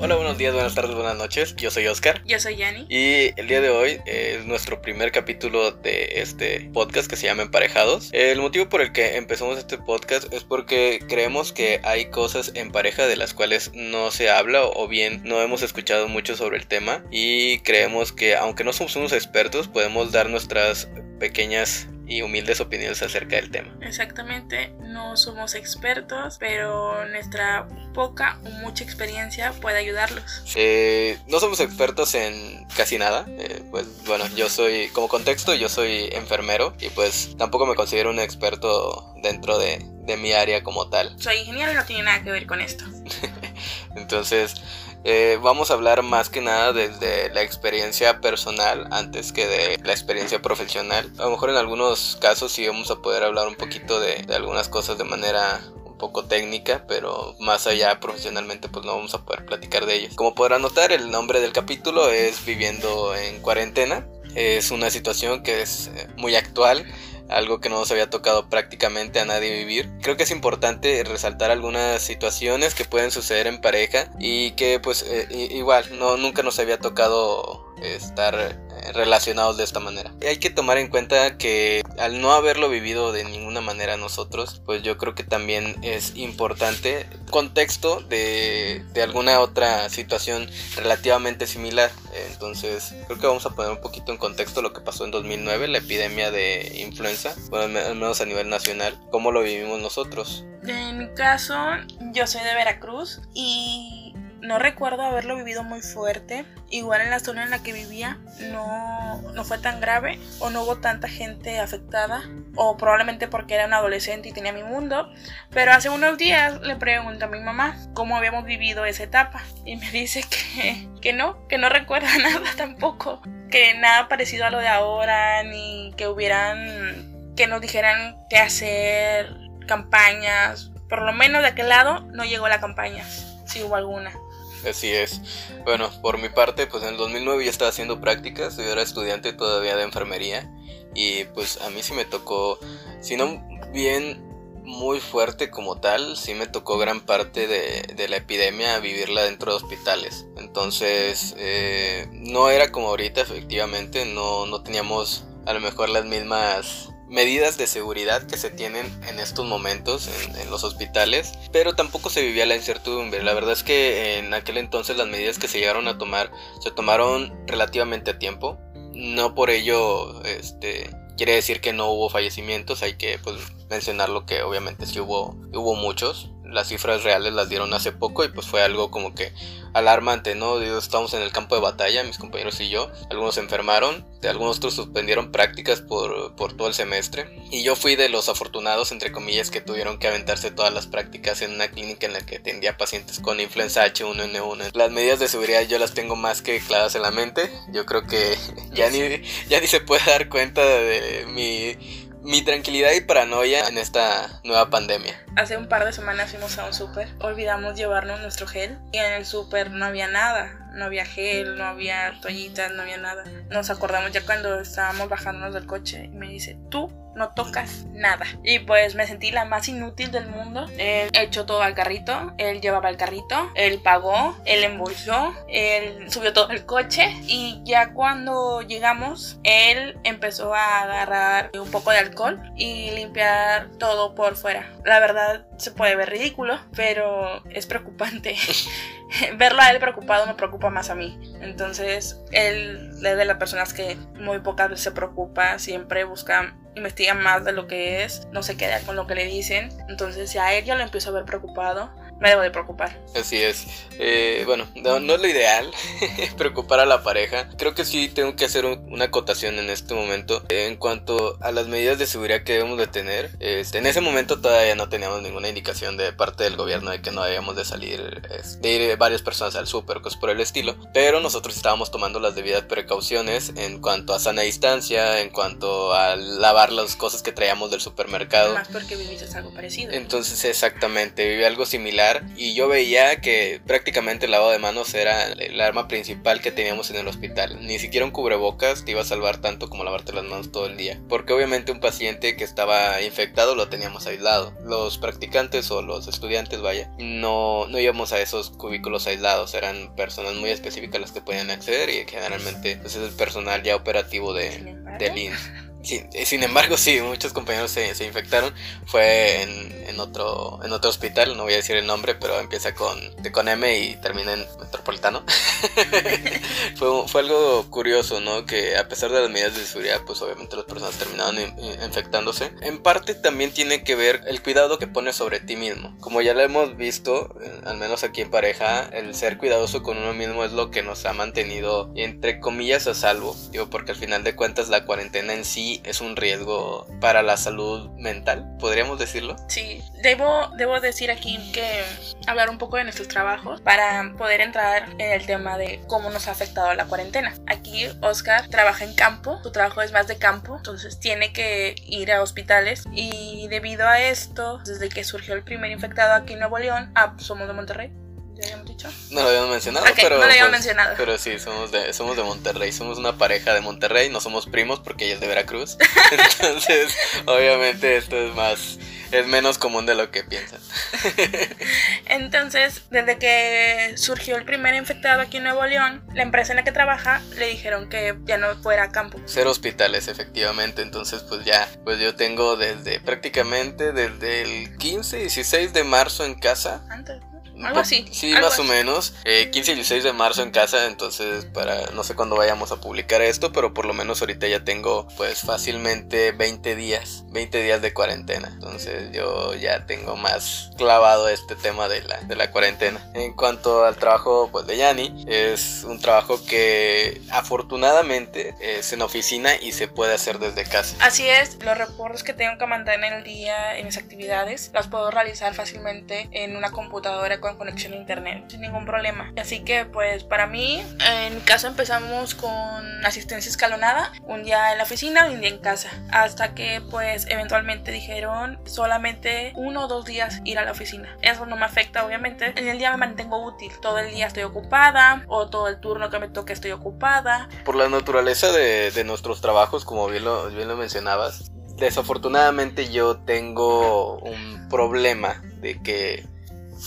Hola, buenos días, buenas tardes, buenas noches. Yo soy Oscar. Yo soy Yanni. Y el día de hoy es nuestro primer capítulo de este podcast que se llama Emparejados. El motivo por el que empezamos este podcast es porque creemos que hay cosas en pareja de las cuales no se habla o bien no hemos escuchado mucho sobre el tema y creemos que aunque no somos unos expertos podemos dar nuestras pequeñas y humildes opiniones acerca del tema. Exactamente, no somos expertos, pero nuestra poca o mucha experiencia puede ayudarlos. Eh, no somos expertos en casi nada, eh, pues bueno, yo soy, como contexto, yo soy enfermero y pues tampoco me considero un experto dentro de, de mi área como tal. Soy ingeniero y no tiene nada que ver con esto. Entonces, eh, vamos a hablar más que nada desde la experiencia personal antes que de la experiencia profesional. A lo mejor en algunos casos sí vamos a poder hablar un poquito de, de algunas cosas de manera un poco técnica, pero más allá profesionalmente pues no vamos a poder platicar de ellas. Como podrán notar, el nombre del capítulo es Viviendo en cuarentena. Es una situación que es eh, muy actual algo que no nos había tocado prácticamente a nadie vivir. Creo que es importante resaltar algunas situaciones que pueden suceder en pareja y que pues eh, igual no nunca nos había tocado estar relacionados de esta manera. Y hay que tomar en cuenta que al no haberlo vivido de ninguna manera nosotros, pues yo creo que también es importante contexto de, de alguna otra situación relativamente similar. Entonces creo que vamos a poner un poquito en contexto lo que pasó en 2009, la epidemia de influenza, bueno, al menos a nivel nacional, cómo lo vivimos nosotros. En mi caso, yo soy de Veracruz y no recuerdo haberlo vivido muy fuerte. Igual en la zona en la que vivía no, no fue tan grave o no hubo tanta gente afectada. O probablemente porque era un adolescente y tenía mi mundo. Pero hace unos días le pregunto a mi mamá cómo habíamos vivido esa etapa. Y me dice que, que no, que no recuerda nada tampoco. Que nada parecido a lo de ahora, ni que hubieran, que nos dijeran qué hacer, campañas. Por lo menos de aquel lado no llegó la campaña, si hubo alguna. Así es. Bueno, por mi parte, pues en el 2009 ya estaba haciendo prácticas, yo era estudiante todavía de enfermería y pues a mí sí me tocó, si no bien muy fuerte como tal, sí me tocó gran parte de, de la epidemia vivirla dentro de hospitales. Entonces, eh, no era como ahorita, efectivamente, no, no teníamos a lo mejor las mismas medidas de seguridad que se tienen en estos momentos en, los hospitales, pero tampoco se vivía la incertidumbre. La verdad es que en aquel entonces las medidas que se llegaron a tomar se tomaron relativamente a tiempo. No por ello este, quiere decir que no hubo fallecimientos, hay que pues, mencionar lo que obviamente sí hubo, hubo muchos, las cifras reales las dieron hace poco y pues fue algo como que alarmante, ¿no? Estamos en el campo de batalla, mis compañeros y yo, algunos se enfermaron, algunos otros suspendieron prácticas por, por todo el semestre y yo fui de los afortunados, entre comillas, que tuvieron que aventarse todas las prácticas en una clínica en la que atendía pacientes con influenza H1N1. Las medidas de seguridad yo las tengo más que claras en la mente, yo creo que ya ni, ya ni se puede dar cuenta de mi mi tranquilidad y paranoia en esta nueva pandemia. Hace un par de semanas fuimos a un súper, olvidamos llevarnos nuestro gel y en el súper no había nada, no había gel, no había toallitas, no había nada. Nos acordamos ya cuando estábamos bajándonos del coche y me dice, tú no tocas nada. Y pues me sentí la más inútil del mundo. Él echó todo al carrito, él llevaba el carrito, él pagó, él embolsó, él subió todo el coche y ya cuando llegamos, él empezó a agarrar un poco de alcohol y limpiar todo por fuera. La verdad se puede ver ridículo, pero es preocupante. Verlo a él preocupado me preocupa más a mí. Entonces, él es de las personas que muy pocas veces se preocupa, siempre busca investiga más de lo que es, no se queda con lo que le dicen. Entonces, ya lo empiezo a ver preocupado, me debo de preocupar. Así es. Eh, bueno, no, es lo ideal preocupar a la pareja. Creo que sí tengo que hacer una acotación en este momento en cuanto a las medidas de seguridad que debemos de tener. Este, en ese momento todavía no teníamos ninguna indicación de parte del gobierno de que no debíamos de salir, de ir varias personas al súper, cosas por el estilo. Pero nosotros estábamos tomando las debidas precauciones en cuanto a sana distancia, en cuanto a lavar las cosas que traíamos del supermercado. Más porque viviste algo parecido. Entonces, exactamente, viví algo similar y yo veía que prácticamente el lavado de manos era el arma principal que teníamos en el hospital. Ni siquiera un cubrebocas te iba a salvar tanto como lavarte las manos todo el día. Porque obviamente un paciente que estaba infectado lo teníamos aislado. Los practicantes o los estudiantes, vaya, no, no íbamos a esos cubículos aislados. Eran personas muy específicas las que podían acceder y generalmente pues, es el personal ya operativo de, del INS. Eh, sin embargo, sí, muchos compañeros se, se infectaron. Fue en, en, otro, en otro hospital, no voy a decir el nombre, pero empieza con, con M y termina en Metropolitano. fue, fue, algo curioso, ¿no? Que a pesar de las medidas de seguridad, pues obviamente las personas terminaron infectándose. En parte también tiene que ver el cuidado que pones sobre ti mismo. Como ya lo hemos visto, eh, al menos aquí en pareja, el ser cuidadoso con uno mismo es lo que nos ha mantenido, entre comillas, a salvo. Digo, porque al final de cuentas la cuarentena en sí es un riesgo para la salud mental, podríamos decirlo. Sí, debo, debo decir aquí que hablar un poco de nuestros trabajos para poder entrar en el tema de cómo nos ha afectado la cuarentena. Aquí Oscar trabaja en campo, su trabajo es más de campo, entonces tiene que ir a hospitales y debido a esto, desde que surgió el primer infectado aquí en Nuevo León, ah, somos de Monterrey, no lo habíamos mencionado, pero. Pues, pero sí, somos de, somos de Monterrey. Somos una pareja de Monterrey. No somos primos porque ella es de Veracruz. Entonces, obviamente, esto es más. Es menos común de lo que piensan. Entonces, desde que surgió el primer infectado aquí en Nuevo León, la empresa en la que trabaja le dijeron que ya no fuera a campo. Ser hospitales, efectivamente. Entonces, pues ya, pues yo tengo desde prácticamente desde el 15, 16 de marzo en casa. Antes. Algo así. Sí, más o menos. 15 y 16 de marzo en casa, entonces para no sé cuándo vayamos a publicar esto, pero por lo menos ahorita ya tengo pues fácilmente 20 días, 20 días de cuarentena. Entonces yo ya tengo más clavado este tema de la, de la cuarentena. En cuanto al trabajo pues de Yanni, es un trabajo que afortunadamente es en oficina y se puede hacer desde casa. Así es, los reportes que tengo que mandar en el día en mis actividades los puedo realizar fácilmente en una computadora con conexión a internet sin ningún problema. Así que pues para mí en mi caso empezamos con asistencia escalonada, un día en la oficina un día en casa, hasta que pues eventualmente dijeron solamente uno o dos días ir a la oficina. Eso no me afecta obviamente. En el día me mantengo útil, todo el día estoy ocupada o todo el turno que me toque estoy ocupada. Por la naturaleza de, de nuestros trabajos, como bien lo, bien lo mencionabas, desafortunadamente yo tengo un problema de que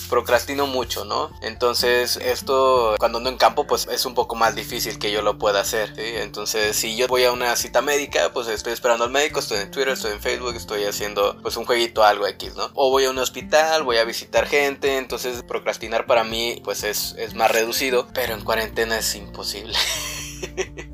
procrastino mucho, ¿no? Entonces esto cuando ando en campo pues es un poco más difícil que yo lo pueda hacer. Entonces si yo voy a una cita médica pues estoy esperando al médico, estoy en Twitter, estoy en Facebook, estoy haciendo pues un jueguito algo X, ¿no? O voy a un hospital, voy a visitar gente, entonces procrastinar para mí pues es, es más reducido, pero en cuarentena es imposible.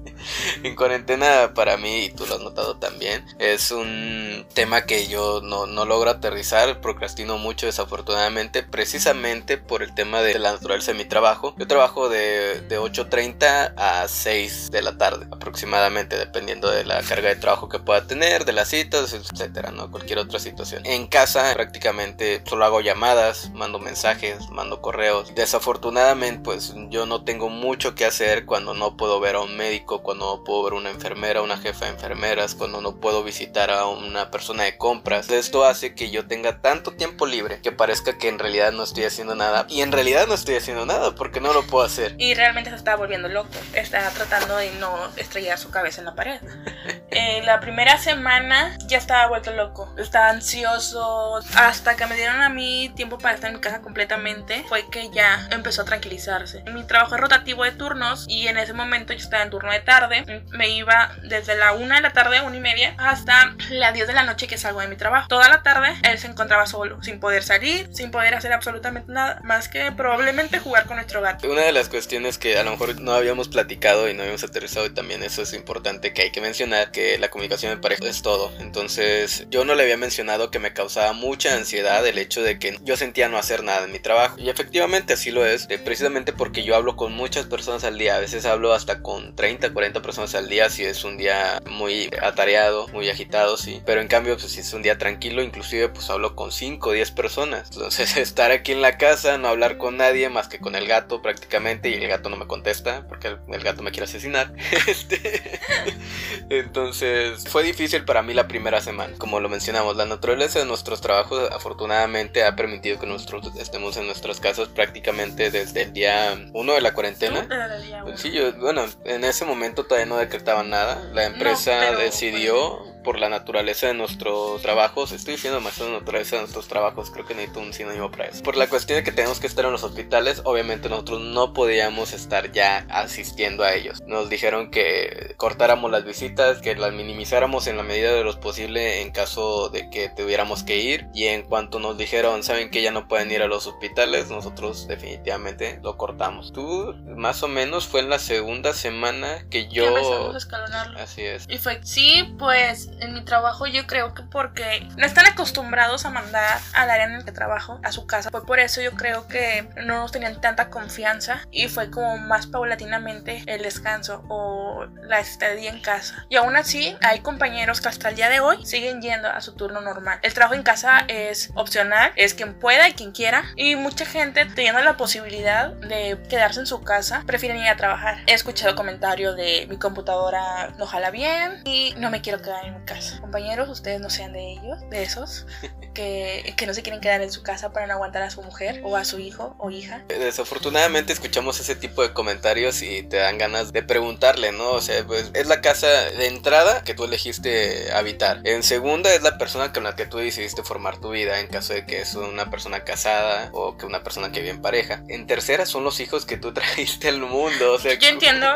en cuarentena para mí, y tú lo has notado también, es un tema que yo no, logro aterrizar, procrastino mucho desafortunadamente, precisamente por el tema de la naturaleza de mi trabajo. Yo trabajo de, de 8.30 a 6 de la tarde aproximadamente, dependiendo de la carga de trabajo que pueda tener, de las citas, etcétera, ¿no? Cualquier otra situación. En casa prácticamente solo hago llamadas, mando mensajes, mando correos. Desafortunadamente, pues yo no tengo mucho que hacer cuando no puedo ver a un médico, cuando no puedo ver una enfermera, una jefa de enfermeras, cuando no puedo visitar a una persona de compras. Esto hace que yo tenga tanto tiempo libre que parezca que en realidad no estoy haciendo nada. Y en realidad no estoy haciendo nada porque no lo puedo hacer. Y realmente se está volviendo loco. Está tratando de no estrellar su cabeza en la pared. Eh, la primera semana ya estaba vuelto loco. Estaba ansioso. Hasta que me dieron a mí tiempo para estar en mi casa completamente, fue que ya empezó a tranquilizarse. Mi trabajo es rotativo de turnos y en ese momento yo estaba en turno de tarde me iba desde la una de la tarde, una y media, hasta las 10 de la noche que salgo de mi trabajo. Toda la tarde él se encontraba solo, sin poder salir, sin poder hacer absolutamente nada, más que probablemente jugar con nuestro gato. Una de las cuestiones que a lo mejor no habíamos platicado y no habíamos aterrizado y también eso es importante que hay que mencionar, que la comunicación en pareja es todo. Entonces yo no le había mencionado que me causaba mucha ansiedad el hecho de que yo sentía no hacer nada en mi trabajo. Y efectivamente así lo es, precisamente porque yo hablo con muchas personas al día, a veces hablo hasta con 30, 40 personas el día sí es un día muy atareado, muy agitado, sí. Pero en cambio, pues si es un día tranquilo, inclusive pues hablo con 5 o 10 personas. Entonces estar aquí en la casa, no hablar con nadie más que con el gato prácticamente y el gato no me contesta porque el, gato me quiere asesinar. Este, entonces fue difícil para mí la primera semana. Como lo mencionamos, la naturaleza de nuestros trabajos afortunadamente ha permitido que nosotros estemos en nuestras casas prácticamente desde el día 1 de la cuarentena. Sí, yo, bueno, en ese momento todavía no decretaban nada. La empresa decidió por la naturaleza de nuestros trabajos, estoy diciendo más de la naturaleza de nuestros trabajos, creo que necesito un sinónimo para eso. Por la cuestión de que tenemos que estar en los hospitales, obviamente nosotros no podíamos estar ya asistiendo a ellos. Nos dijeron que cortáramos las visitas, que las minimizáramos en la medida de lo posible en caso de que tuviéramos que ir. Y en cuanto nos dijeron, saben que ya no pueden ir a los hospitales, nosotros definitivamente lo cortamos. Tú, más o menos, fue en la segunda semana que yo... Así es. Y fue, sí, pues en mi trabajo yo creo que porque no están acostumbrados a mandar al área en el que trabajo a su casa. Fue por eso yo creo que no nos tenían tanta confianza y fue como más paulatinamente el descanso o la estadía en casa. Y aún así hay compañeros que hasta el día de hoy siguen yendo a su turno normal. El trabajo en casa es opcional, es quien pueda y quien quiera. Y mucha gente teniendo la posibilidad de quedarse en su casa prefieren ir a trabajar. He escuchado comentarios de mi computadora no jala bien y no me quiero quedar en casa. Compañeros, ustedes no sean de ellos, de esos, que, que no se quieren quedar en su casa para no aguantar a su mujer o a su hijo o hija. Desafortunadamente escuchamos ese tipo de comentarios y te dan ganas de preguntarle, ¿no? O sea, pues es la casa de entrada que tú elegiste habitar. En segunda es la persona con la que tú decidiste formar tu vida en caso de que es una persona casada o que una persona que vive en pareja. En tercera son los hijos que tú trajiste al mundo. O sea, yo entiendo,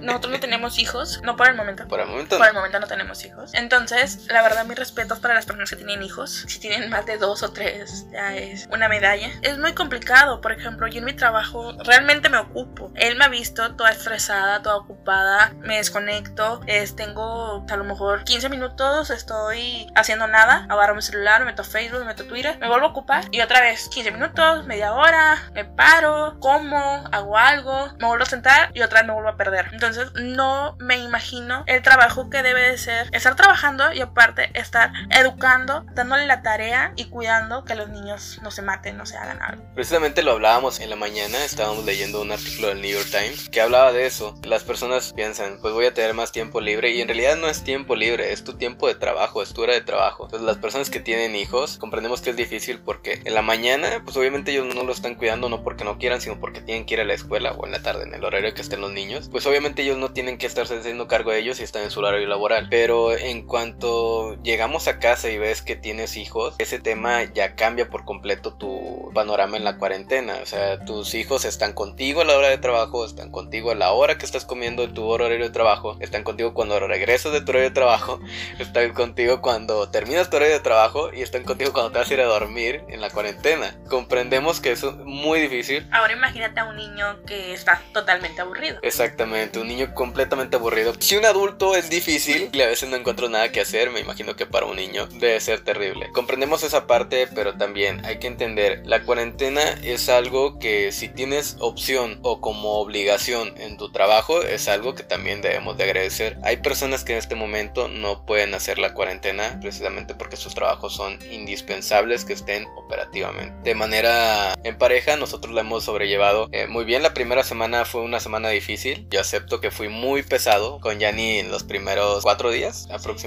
nosotros no tenemos hijos, no por el momento. Por el momento. Por el momento no tenemos hijos. Entonces, la verdad, mis respetos para las personas que tienen hijos. Si tienen más de dos o tres, ya es una medalla. Es muy complicado. Por ejemplo, yo en mi trabajo realmente me ocupo. Él me ha visto toda estresada, toda ocupada. Me desconecto. Es, tengo a lo mejor 15 minutos, estoy haciendo nada. Agarro mi celular, me meto Facebook, me meto Twitter. Me vuelvo a ocupar. Y otra vez, 15 minutos, media hora. Me paro, como, hago algo. Me vuelvo a sentar y otra vez me vuelvo a perder. Entonces, no me imagino el trabajo que debe de ser estar trabajando y aparte estar educando, dándole la tarea y cuidando que los niños no se maten, no se hagan algo. Precisamente lo hablábamos en la mañana, estábamos leyendo un artículo del New York Times que hablaba de eso. Las personas piensan, pues voy a tener más tiempo libre y en realidad no es tiempo libre, es tu tiempo de trabajo, es tu hora de trabajo. Entonces las personas que tienen hijos comprendemos que es difícil porque en la mañana, pues obviamente ellos no lo están cuidando no porque no quieran, sino porque tienen que ir a la escuela o en la tarde, en el horario que estén los niños. Pues obviamente ellos no tienen que estarse haciendo cargo de ellos y están en su horario laboral. Pero en cuanto llegamos a casa y ves que tienes hijos, ese tema ya cambia por completo tu panorama en la cuarentena. O sea, tus hijos están contigo a la hora de trabajo, están contigo a la hora que estás comiendo en tu horario de trabajo, están contigo cuando regresas de tu horario de trabajo, están contigo cuando terminas tu horario de trabajo y están contigo cuando te vas a ir a dormir en la cuarentena. Comprendemos que eso es muy difícil. Ahora imagínate a un niño que está totalmente aburrido. Exactamente, un niño completamente aburrido. Si un adulto es difícil y a veces no encuentro nada que hacer, me imagino que para un niño debe ser terrible. Comprendemos esa parte, pero también hay que entender, la cuarentena es algo que si tienes opción o como obligación en tu trabajo, es algo que también debemos de agradecer. Hay personas que en este momento no pueden hacer la cuarentena precisamente porque sus trabajos son indispensables que estén operativamente. De manera en pareja, nosotros la hemos sobrellevado eh, muy bien. La primera semana fue una semana difícil. Yo acepto que fui muy pesado con Yanni en los primeros cuatro días aproximadamente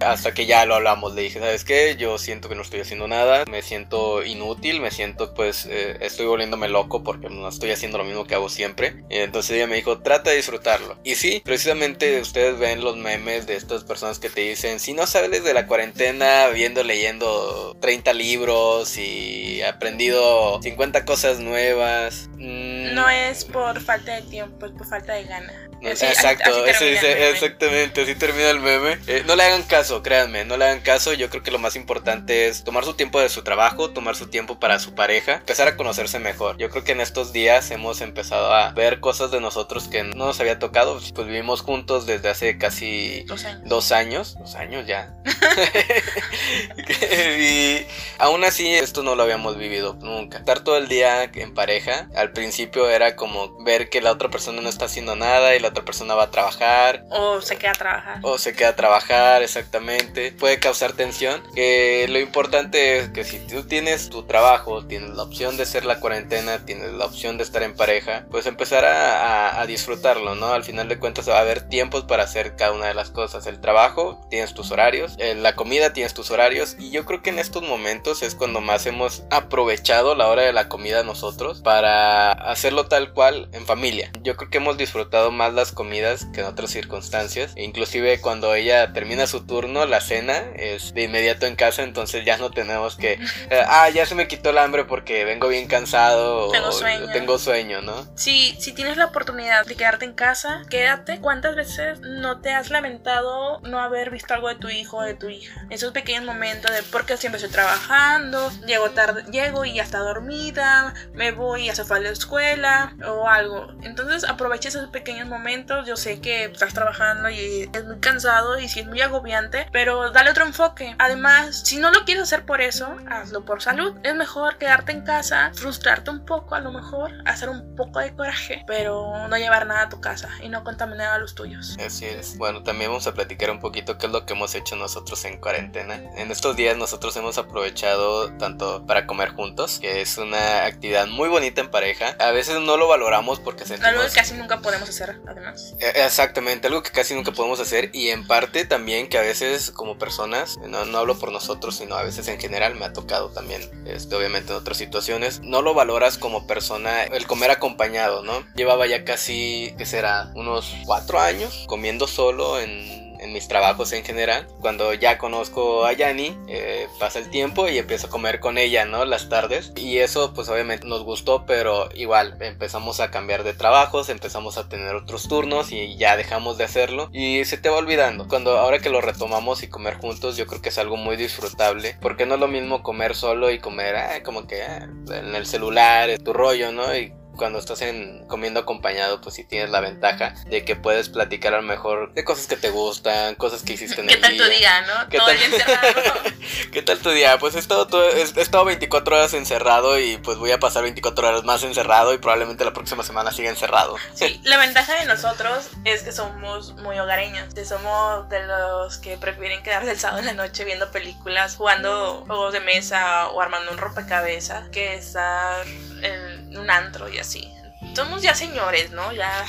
hasta que ya lo hablamos. Le dije, ¿sabes qué? Yo siento que no estoy haciendo nada, me siento inútil, me siento pues eh, estoy volviéndome loco porque no estoy haciendo lo mismo que hago siempre. Y entonces ella me dijo, trata de disfrutarlo. Y sí, precisamente ustedes ven los memes de estas personas que te dicen, si no sales de la cuarentena viendo, leyendo 30 libros y aprendido 50 cosas nuevas. Mm, no es por falta de tiempo, es por falta de ganas. Exacto, eso dice, exactamente, así termina el meme. Eh, no le hagan caso, créanme, no le hagan caso. Yo creo que lo más importante es tomar su tiempo de su trabajo, tomar su tiempo para su pareja, empezar a conocerse mejor. Yo creo que en estos días hemos empezado a ver cosas de nosotros que no nos había tocado. Pues vivimos juntos desde hace casi Dos años. dos años, dos años ya. y aún así esto no lo habíamos vivido nunca. Estar todo el día en pareja, al principio era como ver que la otra persona no está haciendo nada y la otra persona va a trabajar O se queda a trabajar. o se queda a trabajar exactamente. Puede causar tensión. Que lo importante es que si tú tienes tu trabajo, tienes la opción de hacer la cuarentena, tienes la opción de estar en pareja, pues empezar a, a- a disfrutarlo, ¿no? Al final de cuentas va a haber tiempos para hacer cada una de las cosas. El trabajo, tienes tus horarios. eh, la comida, tienes tus horarios. Y yo creo que en estos momentos es cuando más hemos aprovechado la hora de la comida nosotros para hacerlo tal cual en familia. Yo creo que hemos disfrutado más las comidas que en otras circunstancias. Inclusive cuando ella termina su turno, la cena es de inmediato en casa, entonces ya no tenemos que, eh, ah, ya se me quitó el hambre porque vengo bien cansado Tengo o sueño. tengo sueño, ¿no? Si, si tienes la oportunidad de quedarte en casa, quédate. ¿Cuántas veces no te has lamentado no haber visto algo de tu hijo o de tu hija? Esos pequeños momentos de porque siempre estoy trabajando, llego tarde, llego y ya está dormida, me voy a la escuela o algo. Entonces aprovecha esos pequeños momentos. Yo sé que estás trabajando y es muy cansado y sí es muy agobiante, pero dale otro enfoque. Además, si no lo quieres hacer por eso, hazlo por salud. Es mejor quedarte en casa, frustrarte un poco a lo mejor, hacer un poco de coraje, pero no llevar nada a tu casa y no contaminar a los tuyos. Así es. Bueno, también vamos a platicar un poquito qué es lo que hemos hecho nosotros en cuarentena. En estos días nosotros hemos aprovechado tanto para comer juntos, que es una actividad muy bonita en pareja. A veces no lo valoramos porque Algo sentimos... que casi nunca podemos hacer, además. Eh, Exactamente, algo que casi nunca podemos hacer y en parte también que a veces como personas, no, no hablo por nosotros, sino a veces en general me ha tocado también, este, obviamente en otras situaciones, no lo valoras como persona el comer acompañado, ¿no? Llevaba ya casi, ¿qué será? Unos cuatro años comiendo solo en en mis trabajos en general. Cuando ya conozco a Yani, eh, pasa el tiempo y empiezo a comer con ella, ¿no? Las tardes. Y eso pues obviamente nos gustó, pero igual empezamos a cambiar de trabajos, empezamos a tener otros turnos y ya dejamos de hacerlo. Y se te va olvidando. Cuando ahora que lo retomamos y comer juntos, yo creo que es algo muy disfrutable. Porque no es lo mismo comer solo y comer ah, como que ah, en el celular, es tu rollo, ¿no? Y cuando estás en, comiendo acompañado, pues sí tienes la ventaja de que puedes platicar a lo mejor de cosas que te gustan, cosas que hiciste en ¿Qué el tal tu día, no? ¿Qué Todo tal? el día encerrado. ¿Qué tal tu día? Pues he estado, todo- he, he estado 24 horas encerrado y pues voy a pasar 24 horas más encerrado y probablemente la próxima semana siga encerrado. Sí, la ventaja de nosotros es que somos muy hogareños. Somos de los que prefieren quedarse el sábado en la noche viendo películas, jugando juegos de mesa o armando un rompecabezas que estar en un antro y así. Somos ya señores, ¿no? Ya,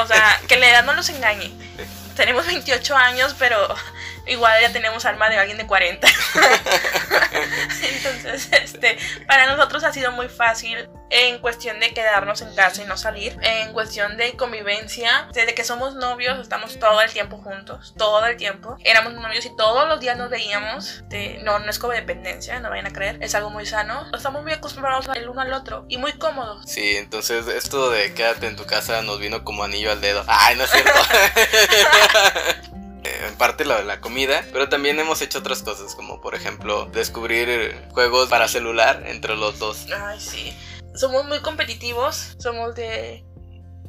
o sea, que la edad no nos engañe. Tenemos 28 años, pero igual ya tenemos alma de alguien de 40. Entonces, este, para nosotros ha sido muy fácil en cuestión de quedarnos en casa y no salir, en cuestión de convivencia, desde que somos novios estamos todo el tiempo juntos, todo el tiempo. Éramos novios y todos los días nos veíamos. De, no, no es codependencia, no vayan a creer, es algo muy sano. Estamos muy acostumbrados el uno al otro y muy cómodos. Sí, entonces esto de quédate en tu casa nos vino como anillo al dedo. Ay, no es cierto. En parte la, la comida, pero también hemos hecho otras cosas, como por ejemplo descubrir eh, juegos para celular entre los dos. Ay, sí. Somos muy competitivos, somos de...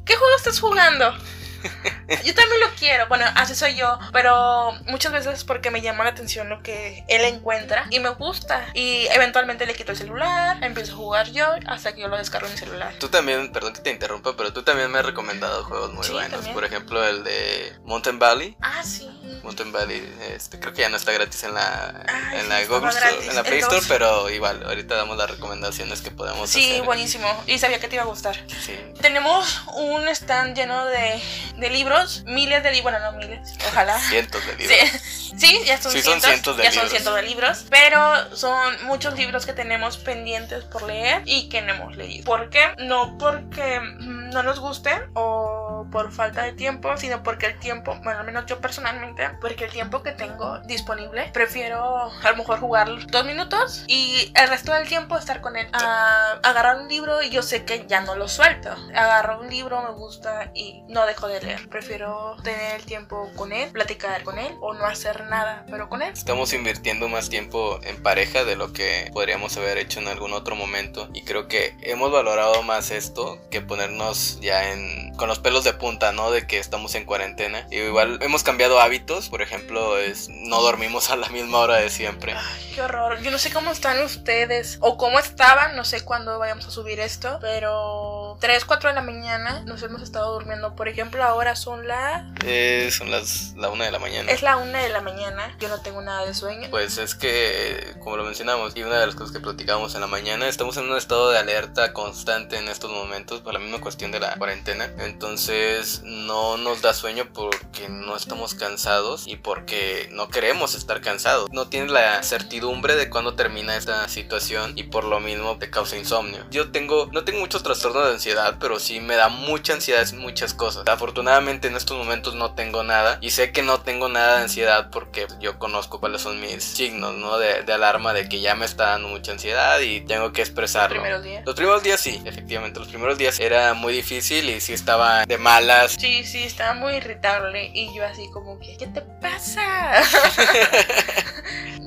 ¿Qué juego estás jugando? Yo también lo quiero, bueno, así soy yo, pero muchas veces porque me llama la atención lo que él encuentra y me gusta. Y eventualmente le quito el celular, empiezo a jugar yo hasta que yo lo descargo en mi celular. Tú también, perdón que te interrumpa, pero tú también me has recomendado juegos muy Sí, buenos. también. Por ejemplo, el de Mountain Valley. Ah, sí. Mountain Valley, este, creo que ya no está gratis en la, Ay, en la sí, Google Store, en la Play Store, pero igual, ahorita damos las recomendaciones que podemos Sí, hacer. buenísimo. Y sabía que te iba a gustar. Sí. Tenemos un stand lleno de, de libros, miles de libros, bueno, no miles, ojalá. Cientos de libros. Sí, sí, ya son, Sí, son cientos, cientos de ya son cientos de libros, pero son muchos libros que tenemos pendientes por leer y que no hemos leído. ¿Por qué? No porque mm, no nos gusten o por falta de tiempo, sino porque el tiempo, bueno, al menos yo personalmente, porque el tiempo que tengo disponible, prefiero a lo mejor jugar dos minutos y el resto del tiempo estar con él. A agarrar un libro y yo sé que ya no lo suelto. Agarro un libro, me gusta y no dejo de leer. Prefiero tener el tiempo con él, platicar con él o no hacer nada, pero con él. Estamos invirtiendo más tiempo en pareja de lo que podríamos haber hecho en algún otro momento y creo que hemos valorado más esto que ponernos ya en con los pelos de punta, ¿no? De que estamos en cuarentena. Y igual hemos cambiado hábitos, por ejemplo, es no dormimos a la misma hora de siempre. Ay, qué horror. Yo no sé cómo están ustedes o cómo estaban, no sé cuándo vayamos a subir esto, pero 3, 4 de la mañana nos hemos estado durmiendo. Por ejemplo, ahora son las... Eh, son las la una de la mañana. Es la una de la mañana. Yo no tengo nada de sueño. Pues es que, como lo mencionamos, y una de las cosas que platicábamos en la mañana, estamos en un estado de alerta constante en estos momentos por la misma cuestión de la cuarentena. Entonces no nos da sueño porque no estamos cansados y porque no queremos estar cansados. No tienes la certidumbre de cuándo termina esta situación y por lo mismo te causa insomnio. Yo tengo, no tengo muchos trastornos de ansiedad, pero sí me da mucha ansiedad muchas cosas. Afortunadamente en estos momentos no tengo nada y sé que no tengo nada de ansiedad porque yo conozco cuáles son mis signos, ¿no? De, de alarma de que ya me está dando mucha ansiedad y tengo que expresarlo. Los primeros días. Los primeros días sí, efectivamente. Los primeros días era muy difícil y sí estaba de malas. Sí, sí, estaba muy irritable y yo así como que, ¿qué te pasa?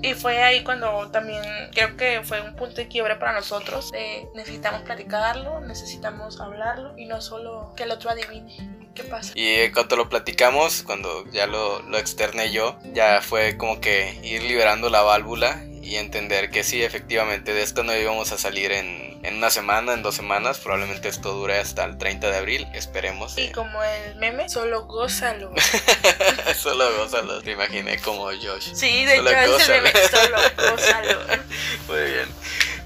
y fue ahí cuando también creo que fue un punto de quiebre para nosotros. De necesitamos platicarlo, necesitamos hablarlo y no solo que el otro adivine. ¿Qué pasa? Y cuando lo platicamos, cuando ya lo, lo externé yo, ya fue como que ir liberando la válvula y entender que sí, efectivamente, de esto no íbamos a salir en, en una semana, en dos semanas. Probablemente esto dure hasta el 30 de abril, esperemos. Y como el meme, solo gózalo. solo gózalo, te imaginé como Josh. Sí, de hecho, ese meme, solo gózalo. Muy bien.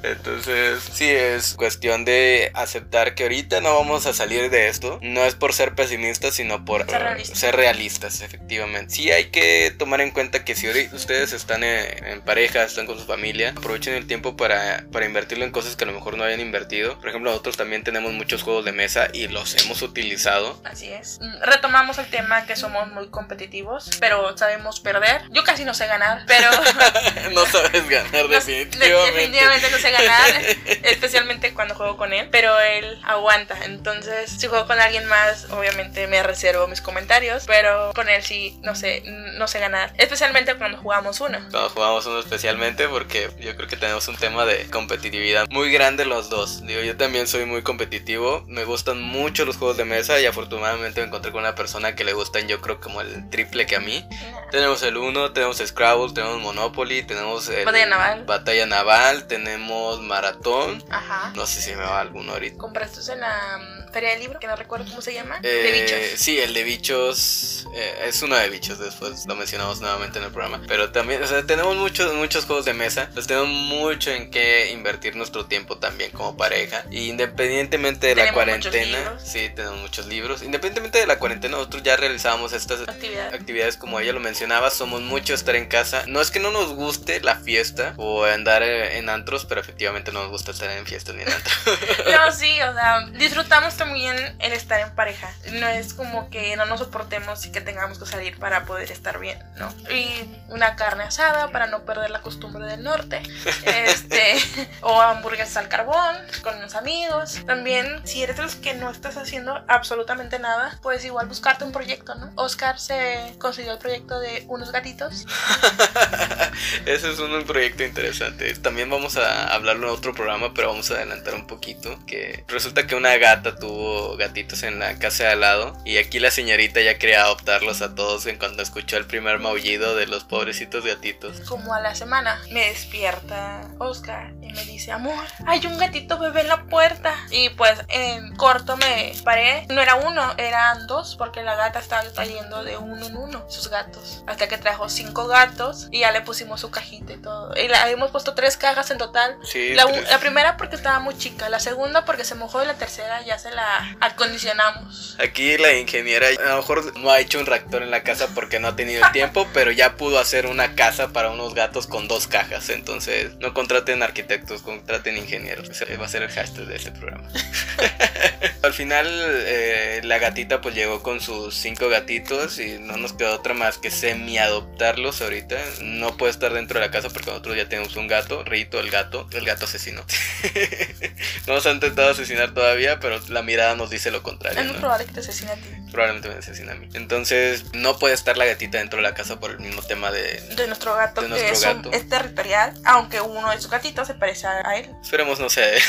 Entonces, sí, es cuestión de aceptar que ahorita no vamos a salir de esto. No es por ser pesimistas, sino por ser realistas, ser realistas efectivamente. Sí hay que tomar en cuenta que si ustedes están en, en, pareja, están con su familia, aprovechen el tiempo para, para invertirlo en cosas que a lo mejor no hayan invertido. Por ejemplo, nosotros también tenemos muchos juegos de mesa y los hemos utilizado. Así es. Retomamos el tema que somos muy competitivos, pero sabemos perder. Yo casi no sé ganar, pero... no sabes ganar definitivamente. definitivamente no sé ganar, especialmente cuando juego con él, pero él aguanta. Entonces, si juego con alguien más, obviamente me reservo mis comentarios, pero con él sí, no sé, no sé ganar, especialmente cuando jugamos uno. Cuando jugamos uno especialmente porque yo creo que tenemos un tema de competitividad muy grande los dos. Digo, yo también soy muy competitivo, me gustan mucho los juegos de mesa y afortunadamente me encontré con una persona que le gustan yo creo como el triple que a mí. Tenemos el uno, tenemos Scrabble, tenemos Monopoly, tenemos el Batalla Naval, Batalla Naval tenemos Maratón. Ajá. No sé si me va alguno ahorita. ¿Compraste en la um, Feria del Libro? Que no recuerdo cómo se llama. Eh, de bichos. Sí, el de bichos. Eh, es uno de bichos, después lo mencionamos nuevamente en el programa. Pero también, o sea, tenemos muchos, muchos juegos de mesa. Pues tenemos mucho en qué invertir nuestro tiempo también como pareja. Y independientemente de la cuarentena, sí, tenemos muchos libros. Independientemente de la cuarentena, nosotros ya realizábamos estas Actividad. actividades como ella lo mencionaba. Somos mucho estar en casa. No es que no nos guste la fiesta o andar eh, en antros, pero efectivamente no nos gusta estar en fiestas ni en antros. No, sí, o sea, disfrutamos también el estar en pareja. No es como que no nos soportemos y que tengamos que salir para poder estar bien, ¿no? Y una carne asada para no perder la costumbre del norte. Este, o hamburguesas al carbón con unos amigos. También, si eres de los que no estás haciendo absolutamente nada, puedes igual buscarte un proyecto, ¿no? Oscar se consiguió el proyecto de unos gatitos. Ese es un proyecto interesante. También vamos a hablarlo en otro programa, pero vamos a adelantar un poquito. Que resulta que una gata tuvo gatitos en la casa de al lado. Y aquí la señorita ya quería adoptarlos a todos en cuanto escuchó el primer maullido de los pobrecitos gatitos. Como a la semana me despierta Oscar y me dice, amor, hay un gatito bebé en la puerta. Y pues en corto me paré. No era uno, eran dos, porque la gata estaba trayendo de uno en uno sus gatos. Hasta que trajo cinco gatos y ya le pusimos su cajita y todo. Y la hemos puesto tres cajas en total. Sí, la primera porque estaba muy chica, la segunda porque se mojó y la tercera ya se la acondicionamos. Aquí la ingeniera a lo mejor no ha hecho un reactor en la casa porque no ha tenido el tiempo, pero ya pudo hacer una casa para unos gatos con dos cajas. Entonces, no contraten arquitectos, contraten ingenieros. Ese va a ser el hashtag de este programa. Al final eh, la gatita pues llegó con sus cinco gatitos y no nos quedó otra más que semi adoptarlos ahorita. No puede estar dentro de la casa porque nosotros ya tenemos un gato, Rito el gato, el gato asesino. no nos han intentado asesinar todavía, pero la mirada nos dice lo contrario. Es muy probable que te asesine a ti. Probablemente me asesine a mí. Entonces no puede estar la gatita dentro de la casa por el mismo tema de... De nuestro gato, De que nuestro es, un- gato. es territorial, aunque uno de sus gatitos se parece a a él. Esperemos no sea.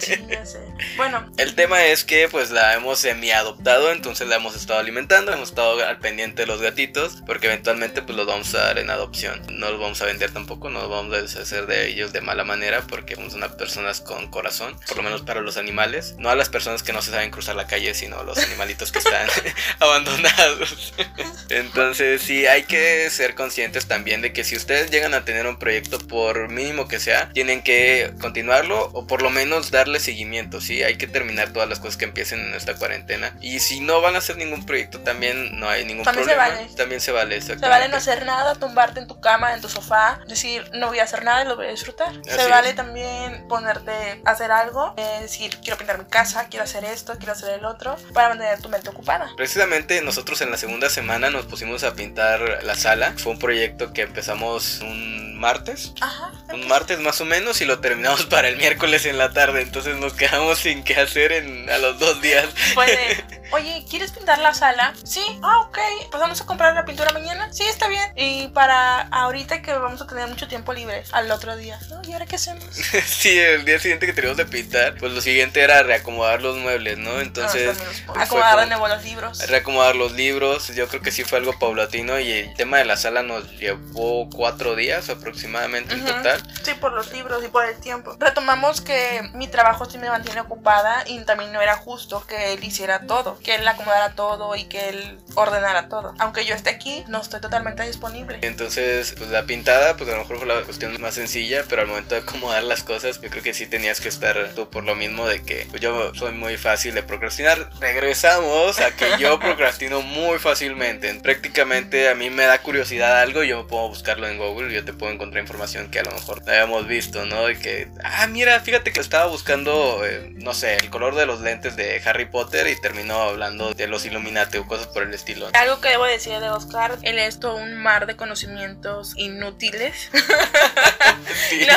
Sí, ya sé. Bueno, El tema es que pues la hemos semi adoptado, entonces la hemos estado alimentando, hemos estado al pendiente de los gatitos, porque eventualmente pues los vamos a dar en adopción. No los vamos a vender tampoco, no los vamos a deshacer de ellos de mala manera, porque somos unas personas con corazón, por lo menos para los animales. No a las personas que no se saben cruzar la calle, sino a los animalitos que están abandonados. Entonces sí, hay que ser conscientes también de que si ustedes llegan a tener un proyecto, por mínimo que sea, tienen que continuarlo o por lo menos darle seguimiento, ¿sí? Hay que terminar todas las cosas que empiecen en esta cuarentena. Y si no van a hacer ningún proyecto, también no hay ningún También se problema. vale. También se vale, se vale no hacer nada, tumbarte en tu cama, en tu sofá, decir no voy a hacer nada y lo voy a disfrutar. Así se vale es. también ponerte a hacer algo, eh, decir quiero pintar mi casa, quiero hacer esto, quiero hacer el otro, para mantener tu mente ocupada. Precisamente nosotros en la segunda semana nos pusimos a pintar la sala. Fue un proyecto que empezamos un martes. Ajá. Un martes más o menos y lo terminamos para el miércoles en la tarde. Entonces nos quedamos sin qué hacer en, a los dos días. oye, ¿quieres pintar la sala? Sí, ah, ok. Pues vamos a comprar la pintura mañana. Sí, está bien. Y para ahorita que vamos a tener mucho tiempo libre, al otro día. ¿no? ¿Y ahora qué hacemos? sí, el día siguiente que teníamos de pintar, pues lo siguiente era reacomodar los muebles, ¿no? Entonces, Ah, pues, acomodar de nuevo los libros. reacomodar los libros. Yo creo que sí fue algo paulatino y el tema de la sala nos llevó cuatro días aproximadamente en total. Sí, por los libros y por el tiempo. Retomamos que mi trabajo sí me mantiene ocupada y también no era justo que él hiciera todo, que él acomodara todo y que él ordenara todo. Aunque yo esté aquí, no estoy totalmente disponible. Entonces, pues la pintada, pues a lo mejor fue la cuestión más sencilla, pero al momento de acomodar las cosas, yo creo que sí tenías que estar tú por lo mismo de que pues, yo soy muy fácil de procrastinar. Regresamos a que yo procrastino muy fácilmente. Prácticamente a mí me da curiosidad algo, yo puedo buscarlo en Google, yo te puedo encontrar información que a lo mejor no habíamos visto, ¿no? De que, ah, mira, fíjate que estaba buscando, eh, no sé, el color de los lentes de Harry Potter y terminó hablando de los Illuminati o cosas por el estilo. Algo que debo decir de Oscar, él es todo un mar de conocimientos inútiles. Sí. No,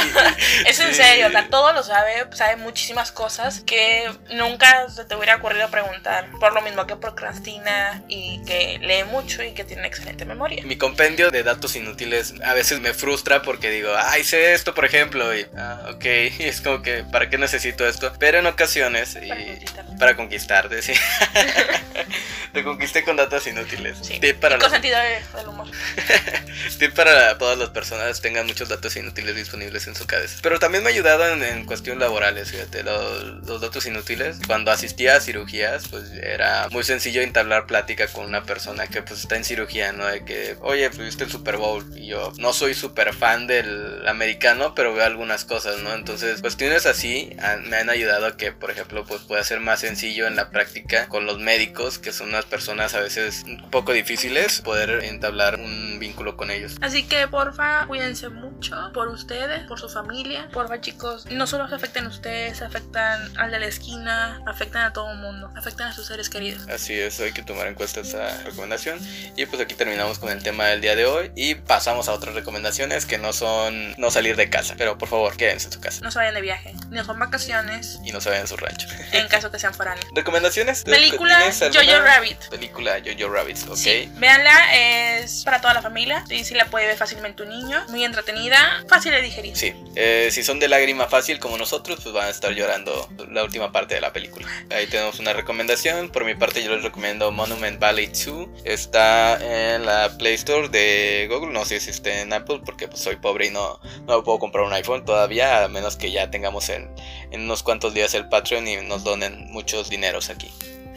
es en Sí. serio, o sea, todo lo sabe, sabe muchísimas cosas que nunca se te hubiera ocurrido preguntar. Por lo mismo que procrastina y que lee mucho y que tiene excelente memoria. Mi compendio de datos inútiles a veces me frustra porque digo, ay, sé esto, por ejemplo, y, ah, ok, y es como que, ¿para qué necesito esto? Pero en ocasiones, y, Para conquistar. para conquistarte, sí. Te conquisté con datos inútiles. Sí. Tip para, Y con los- sentido de- del humor. tip para todas las personas tengan muchos datos inútiles disponibles en su cabeza. Pero también me ha ayudado en, cuestiones laborales, fíjate, los, los datos inútiles. Cuando asistía a cirugías, pues era muy sencillo entablar plática con una persona que pues está en cirugía, ¿no? De que, oye, pues viste el Super Bowl. Y yo no soy súper fan del americano, pero veo algunas cosas, ¿no? Entonces, cuestiones así me han ayudado a que, por ejemplo, pues pueda ser más sencillo en la práctica con los médicos, que son unas personas a veces un poco difíciles, poder entablar un vínculo con ellos. Así que porfa, cuídense mucho por ustedes, por su familia. Porfa, chicos, no solo se afectan a ustedes, afectan al de la esquina, afectan a todo el mundo, afectan a sus seres queridos. Así es, hay que tomar en cuenta esta recomendación. Y pues aquí terminamos con el tema del día de hoy y pasamos a otras recomendaciones que no son no salir de casa. Pero por favor, quédense en su casa No se vayan de viaje, no son vacaciones, y no se vayan a su rancho. en caso que sean foráneos. ¿Recomendaciones? Película. Jojo Rabbit. Película Jojo Rabbit, ok. Sí, véanla, es para toda la familia. Y si la puede ver fácilmente un niño. Muy entretenida, fácil de digerir. Sí, eh, si son de lágrima fácil como nosotros, pues van a estar llorando la última parte de la película. Ahí tenemos una recomendación. Por mi parte, yo les recomiendo Monument Valley 2. Está en la Play Store de Google. No sé si está en Apple, porque pues, soy pobre y no, no puedo comprar un iPhone todavía, a menos que ya tengamos en, en unos cuantos días el Patreon y nos donen muchos dineros aquí.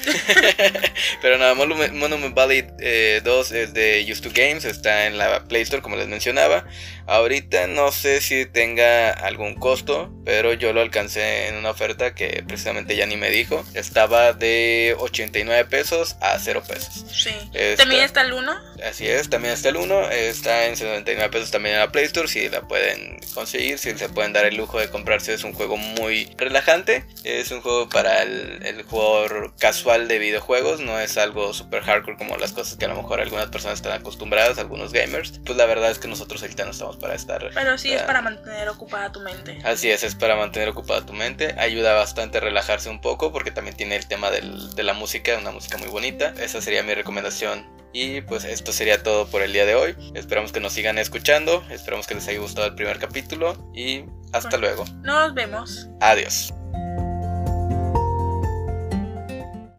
Pero nada, Monument, Monument Valley eh, 2 es de Used to Games, está en la Play Store como les mencionaba. Ahorita no sé si tenga algún costo, pero yo lo alcancé en una oferta que precisamente ya ni me dijo. Estaba de 89 pesos a 0 pesos. Sí. ¿También está el 1? Así es, también está el 1. Está en 79 pesos también en la Play Store. Si la pueden conseguir, si se pueden dar el lujo de comprarse. Es un juego muy relajante. Es un juego para el, el jugador casual de videojuegos. No es algo super hardcore como las cosas que a lo mejor algunas personas están acostumbradas, algunos gamers. Pues la verdad es que nosotros ahorita no estamos para estar. Pero sí es para mantener ocupada tu mente. Así es, es para mantener ocupada tu mente. Ayuda bastante a relajarse un poco porque también tiene el tema de la música, una música muy bonita. Esa sería mi recomendación y pues esto sería todo por el día de hoy. Esperamos que nos sigan escuchando. Esperamos que les haya gustado el primer capítulo. Y hasta luego. Nos vemos. Adiós.